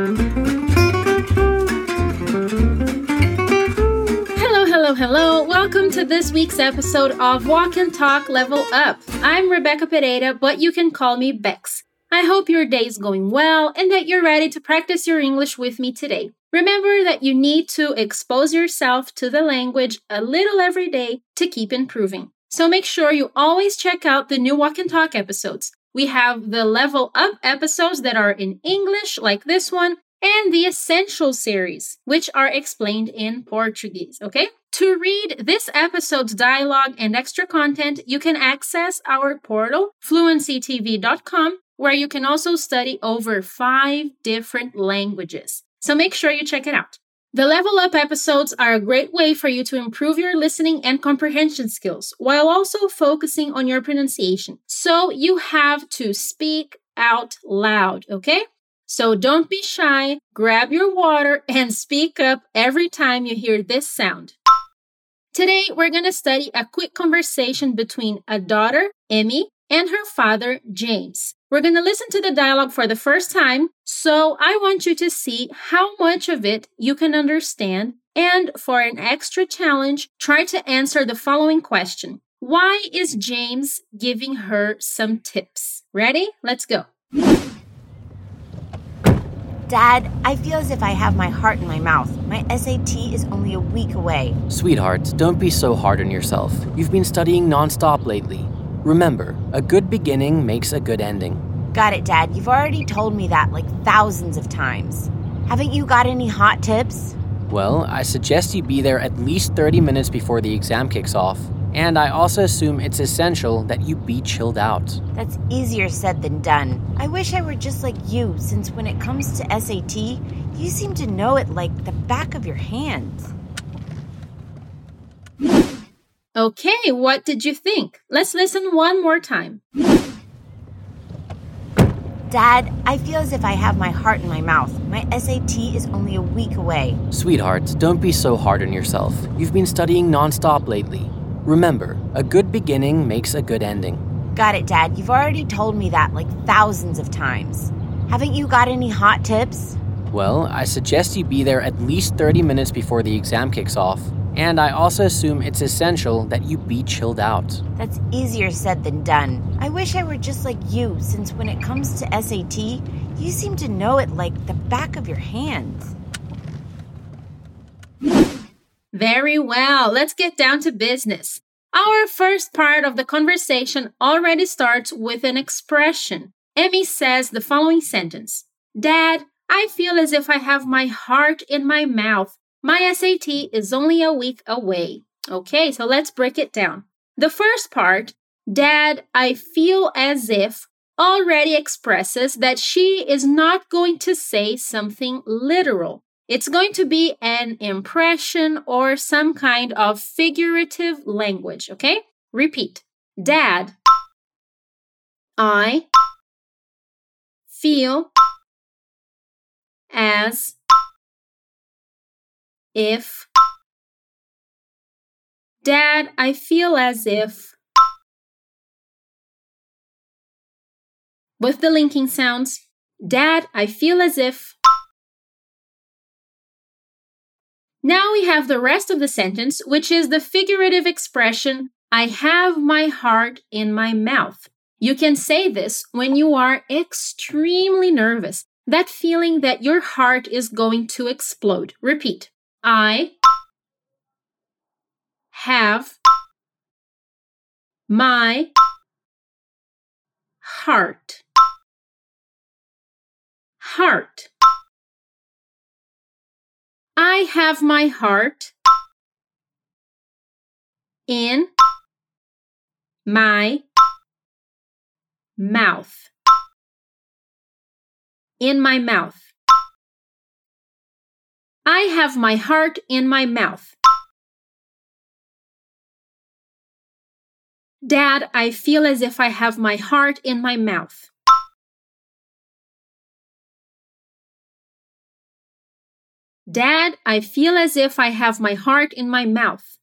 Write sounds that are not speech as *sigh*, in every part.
Hello, hello, hello. Welcome to this week's episode of Walk and Talk Level Up. I'm Rebecca Pereira, but you can call me Bex. I hope your day is going well and that you're ready to practice your English with me today. Remember that you need to expose yourself to the language a little every day to keep improving. So make sure you always check out the new Walk and Talk episodes. We have the Level Up episodes that are in English, like this one, and the Essential series, which are explained in Portuguese, okay? To read this episode's dialogue and extra content, you can access our portal, fluencytv.com, where you can also study over five different languages. So make sure you check it out. The Level Up episodes are a great way for you to improve your listening and comprehension skills while also focusing on your pronunciation. So you have to speak out loud, okay? So don't be shy, grab your water, and speak up every time you hear this sound. Today, we're going to study a quick conversation between a daughter, Emmy, and her father, James. We're going to listen to the dialogue for the first time, so I want you to see how much of it you can understand. And for an extra challenge, try to answer the following question Why is James giving her some tips? Ready? Let's go. Dad, I feel as if I have my heart in my mouth. My SAT is only a week away. Sweetheart, don't be so hard on yourself. You've been studying nonstop lately. Remember, a good beginning makes a good ending. Got it, Dad. You've already told me that like thousands of times. Haven't you got any hot tips? Well, I suggest you be there at least 30 minutes before the exam kicks off. And I also assume it's essential that you be chilled out. That's easier said than done. I wish I were just like you, since when it comes to SAT, you seem to know it like the back of your hand. Okay, what did you think? Let's listen one more time. Dad, I feel as if I have my heart in my mouth. My SAT is only a week away. Sweetheart, don't be so hard on yourself. You've been studying nonstop lately. Remember, a good beginning makes a good ending. Got it, Dad. You've already told me that like thousands of times. Haven't you got any hot tips? Well, I suggest you be there at least 30 minutes before the exam kicks off. And I also assume it's essential that you be chilled out. That's easier said than done. I wish I were just like you, since when it comes to SAT, you seem to know it like the back of your hands. Very well. Let's get down to business. Our first part of the conversation already starts with an expression. Emmy says the following sentence Dad, I feel as if I have my heart in my mouth. My SAT is only a week away. Okay, so let's break it down. The first part, Dad, I feel as if, already expresses that she is not going to say something literal. It's going to be an impression or some kind of figurative language, okay? Repeat. Dad, I feel as if. Dad, I feel as if. With the linking sounds. Dad, I feel as if. Now we have the rest of the sentence, which is the figurative expression, I have my heart in my mouth. You can say this when you are extremely nervous, that feeling that your heart is going to explode. Repeat. I have my heart. Heart. I have my heart in my mouth. In my mouth. I have my heart in my mouth. Dad, I feel as if I have my heart in my mouth. Dad, I feel as if I have my heart in my mouth.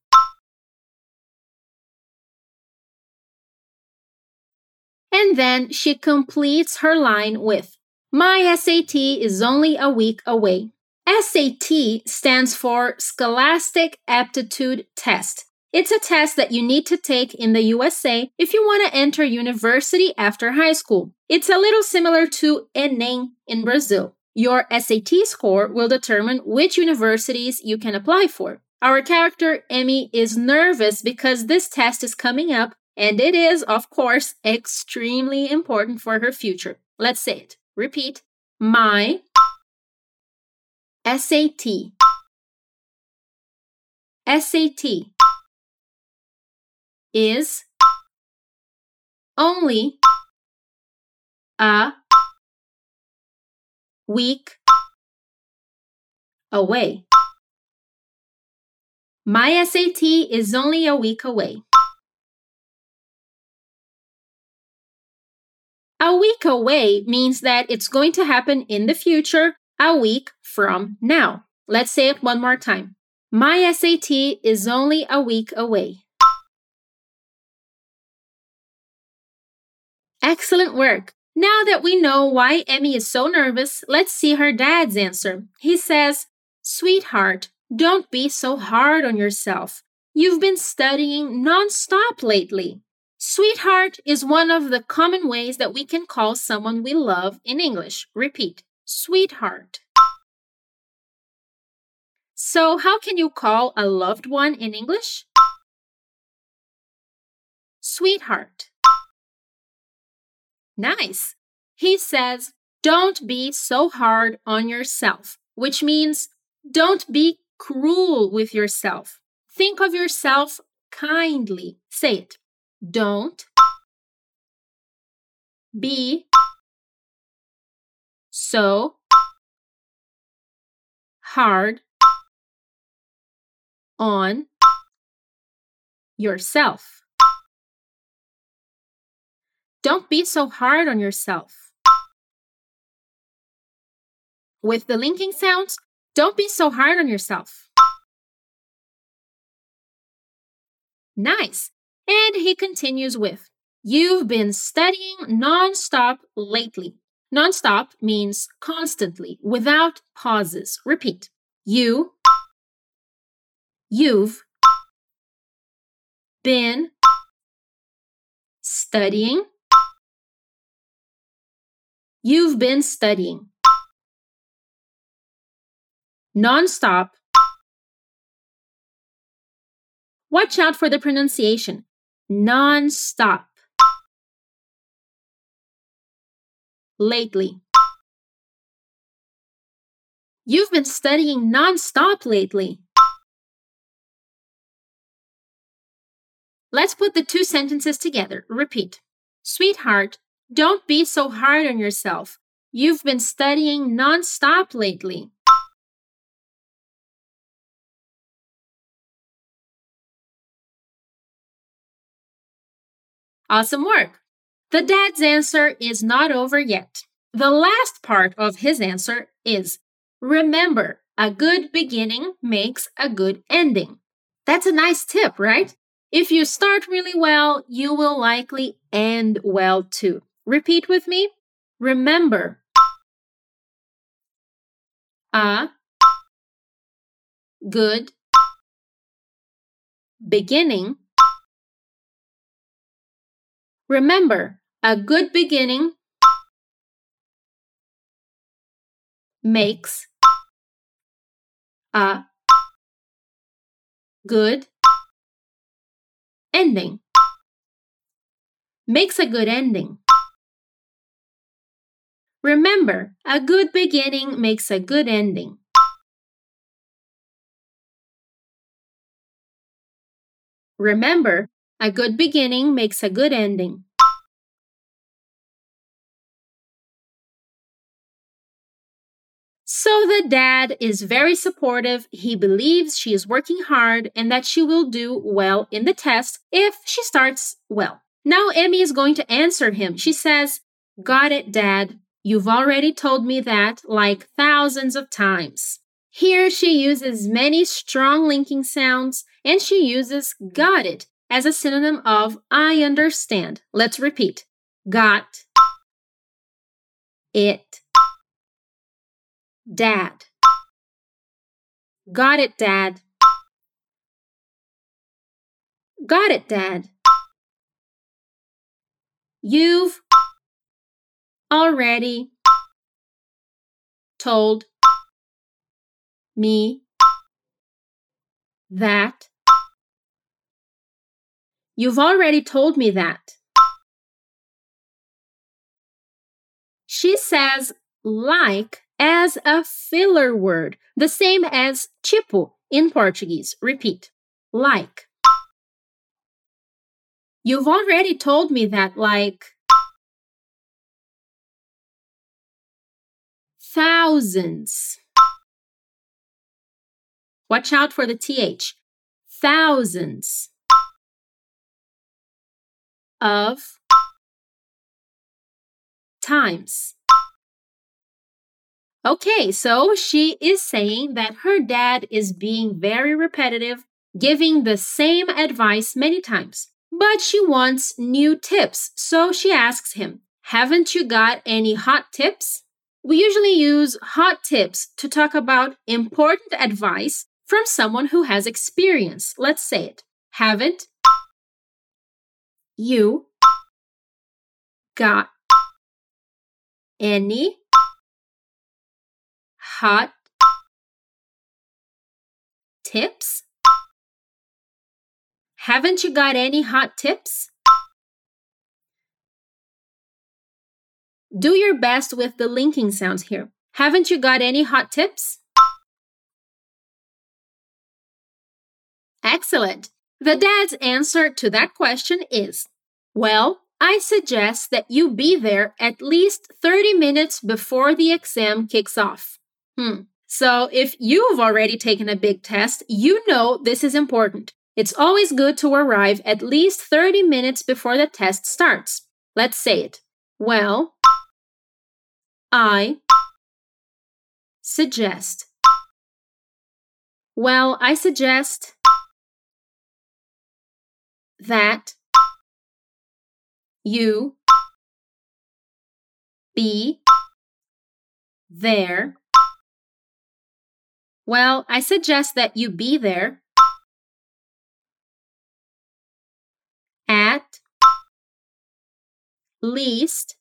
And then she completes her line with My SAT is only a week away. SAT stands for Scholastic Aptitude Test. It's a test that you need to take in the USA if you want to enter university after high school. It's a little similar to Enem in Brazil. Your SAT score will determine which universities you can apply for. Our character, Emmy, is nervous because this test is coming up, and it is, of course, extremely important for her future. Let's say it. Repeat. My SAT. SAT is only a week away. My SAT is only a week away. A week away means that it's going to happen in the future, a week from now. Let's say it one more time. My SAT is only a week away. Excellent work. Now that we know why Emmy is so nervous, let's see her dad's answer. He says, Sweetheart, don't be so hard on yourself. You've been studying nonstop lately. Sweetheart is one of the common ways that we can call someone we love in English. Repeat, sweetheart. So, how can you call a loved one in English? Sweetheart. Nice. He says, don't be so hard on yourself, which means don't be cruel with yourself. Think of yourself kindly. Say it. Don't be so hard on yourself. Don't be so hard on yourself. With the linking sounds, don't be so hard on yourself. Nice. And he continues with You've been studying nonstop lately. Nonstop means constantly, without pauses. Repeat. You, you've been studying. You've been studying nonstop. Watch out for the pronunciation. Non-stop. Lately. You've been studying non-stop lately. Let's put the two sentences together. Repeat. Sweetheart, don't be so hard on yourself. You've been studying non-stop lately. Awesome work. The dad's answer is not over yet. The last part of his answer is Remember, a good beginning makes a good ending. That's a nice tip, right? If you start really well, you will likely end well too. Repeat with me. Remember, a good beginning Remember, a good beginning makes a good ending. Makes a good ending. Remember, a good beginning makes a good ending. Remember, a good beginning makes a good ending. So the dad is very supportive. He believes she is working hard and that she will do well in the test if she starts well. Now Emmy is going to answer him. She says, Got it, dad. You've already told me that like thousands of times. Here she uses many strong linking sounds and she uses got it as a synonym of I understand. Let's repeat. Got it. Dad. Got it, Dad. Got it, Dad. You've already told me that. You've already told me that. She says like as a filler word, the same as tipo in Portuguese. Repeat. Like. You've already told me that, like, thousands. Watch out for the TH. Thousands of times. Okay, so she is saying that her dad is being very repetitive, giving the same advice many times. But she wants new tips, so she asks him, Haven't you got any hot tips? We usually use hot tips to talk about important advice from someone who has experience. Let's say it. Haven't you got any hot tips? Haven't you got any hot tips? Do your best with the linking sounds here. Haven't you got any hot tips? Excellent. The dad's answer to that question is Well, I suggest that you be there at least 30 minutes before the exam kicks off. Hmm. So, if you've already taken a big test, you know this is important. It's always good to arrive at least 30 minutes before the test starts. Let's say it. Well, I suggest. Well, I suggest that you be there well, I suggest that you be there at least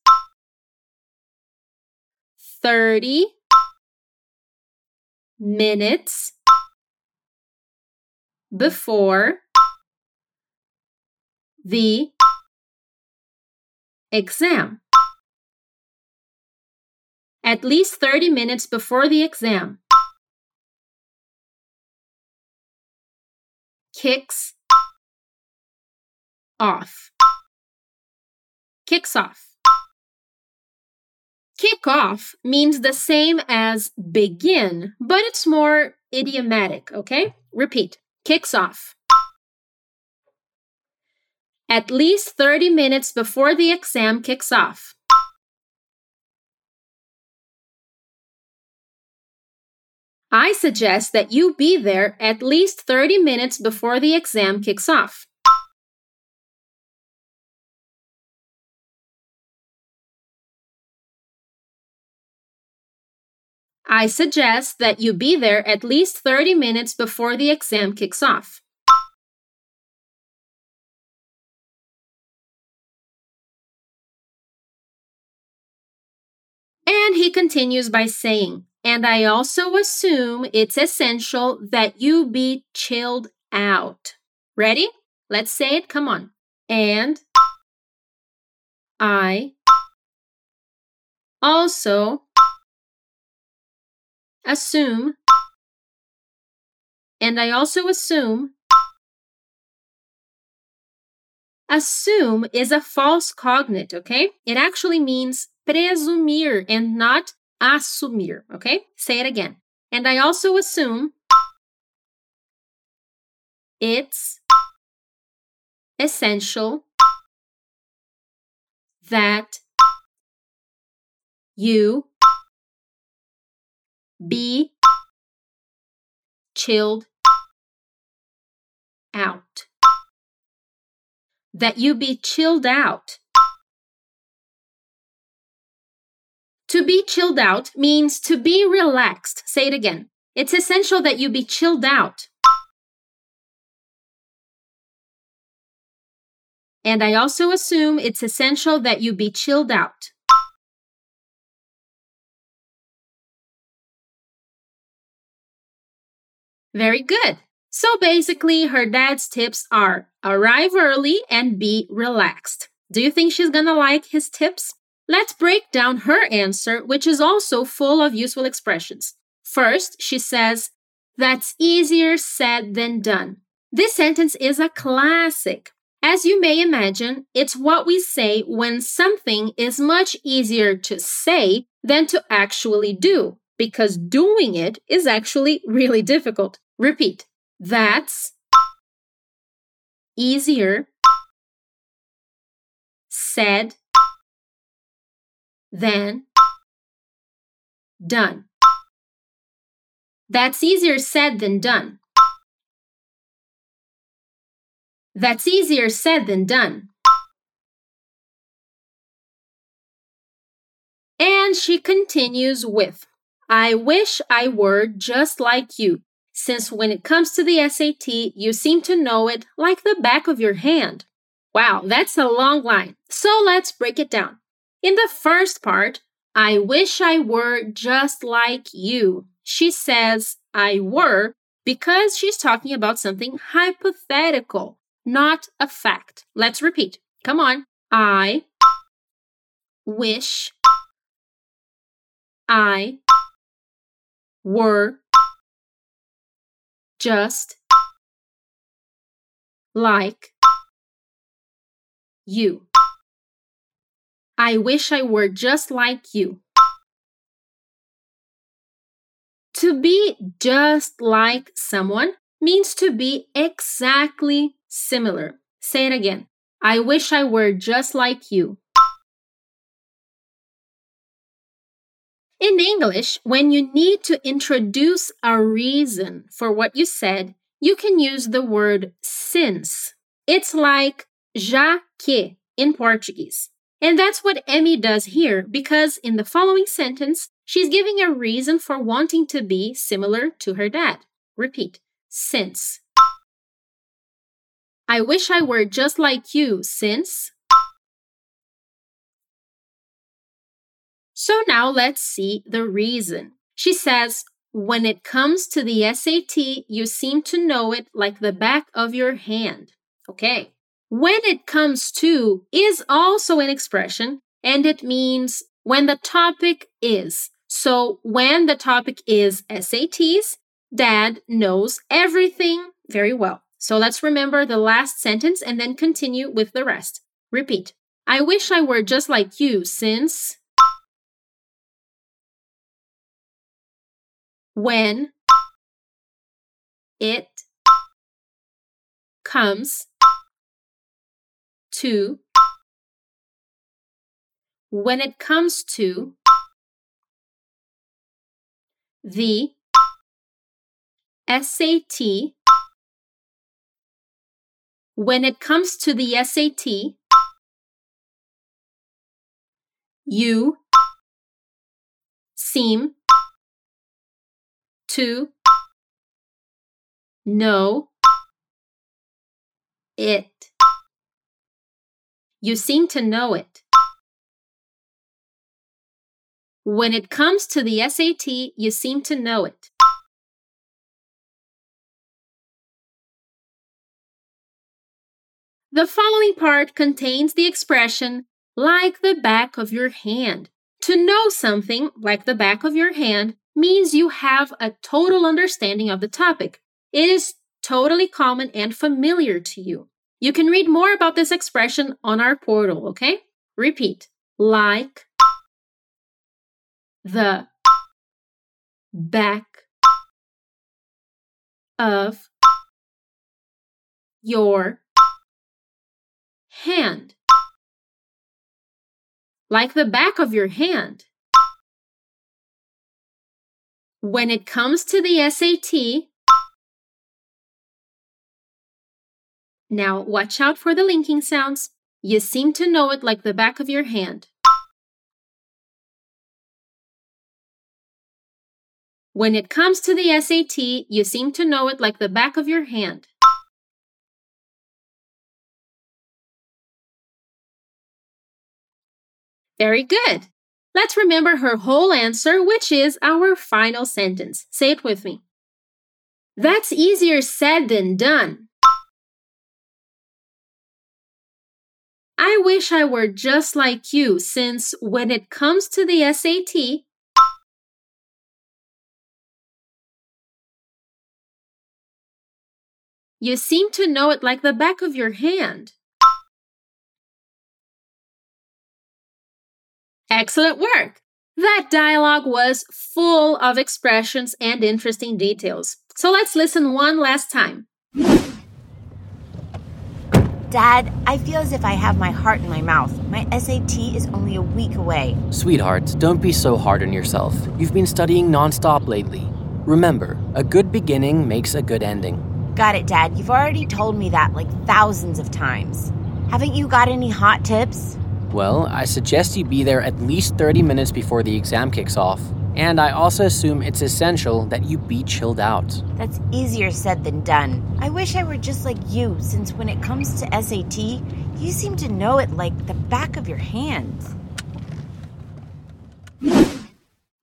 30 minutes before the exam. At least 30 minutes before the exam. Kicks off. Kicks off. Kick off means the same as begin, but it's more idiomatic, okay? Repeat. Kicks off. At least 30 minutes before the exam kicks off. I suggest that you be there at least 30 minutes before the exam kicks off. I suggest that you be there at least 30 minutes before the exam kicks off. Continues by saying, and I also assume it's essential that you be chilled out. Ready? Let's say it. Come on. And I also assume, and I also assume, assume is a false cognate, okay? It actually means presumir and not assumir, okay? Say it again. And I also assume it's essential that you be chilled out. That you be chilled out To be chilled out means to be relaxed. Say it again. It's essential that you be chilled out. And I also assume it's essential that you be chilled out. Very good. So basically, her dad's tips are arrive early and be relaxed. Do you think she's gonna like his tips? Let's break down her answer, which is also full of useful expressions. First, she says, That's easier said than done. This sentence is a classic. As you may imagine, it's what we say when something is much easier to say than to actually do, because doing it is actually *laughs* really difficult. Repeat. That's easier said than done. That's easier said than done. That's easier said than done. And she continues with, I wish I were just like you, since when it comes to the SAT, you seem to know it like the back of your hand. Wow, that's a long line. So let's break it down. In the first part, I wish I were just like you. She says, I were, because she's talking about something hypothetical not a fact. Let's repeat. Come on. I wish I were just like you. I wish I were just like you. To be just like someone means to be exactly similar. Say it again. I wish I were just like you. In English, when you need to introduce a reason for what you said, you can use the word since. It's like já que in Portuguese. And that's what Emmy does here because in the following sentence, she's giving a reason for wanting to be similar to her dad. Repeat, since. I wish I were just like you, since. So now let's see the reason. She says, when it comes to the SAT, you seem to know it like the back of your hand. Okay. When it comes to is also an expression and it means when the topic is. So when the topic is SATs, dad knows everything very well. So let's remember the last sentence and then continue with the rest. Repeat. I wish I were just like you since when it comes to when it comes to the SAT when it comes to the SAT, you seem to know it. You seem to know it. When it comes to the SAT, you seem to know it. The following part contains the expression like the back of your hand. To know something like the back of your hand means you have a total understanding of the topic. It is totally common and familiar to you. You can read more about this expression on our portal, okay? Repeat. Like the back of your hand. Like the back of your hand. When it comes to the SAT, now watch out for the linking sounds. You seem to know it like the back of your hand. when it comes to the SAT, you seem to know it like the back of your hand. Very good. Let's remember her whole answer, which is our final sentence. Say it with me. That's easier said than done. I wish I were just like you, since when it comes to the SAT, you seem to know it like the back of your hand. Excellent work! That dialogue was full of expressions and interesting details. So let's listen one last time. Dad, I feel as if I have my heart in my mouth. My SAT is only a week away. Sweetheart, don't be so hard on yourself. You've been studying nonstop lately. Remember, a good beginning makes a good ending. Got it, Dad. You've already told me that like thousands of times. Haven't you got any hot tips? Well, I suggest you be there at least 30 minutes before the exam kicks off. And I also assume it's essential that you be chilled out. That's easier said than done. I wish I were just like you, since when it comes to SAT, you seem to know it like the back of your hand.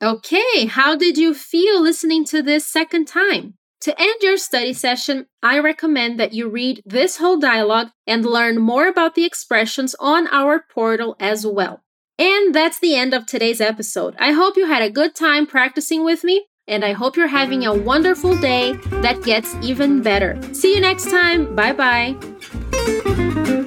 Okay, how did you feel listening to this second time? To end your study session, I recommend that you read this whole dialogue and learn more about the expressions on our portal as well. And that's the end of today's episode. I hope you had a good time practicing with me, and I hope you're having a wonderful day that gets even better. See you next time. Bye bye.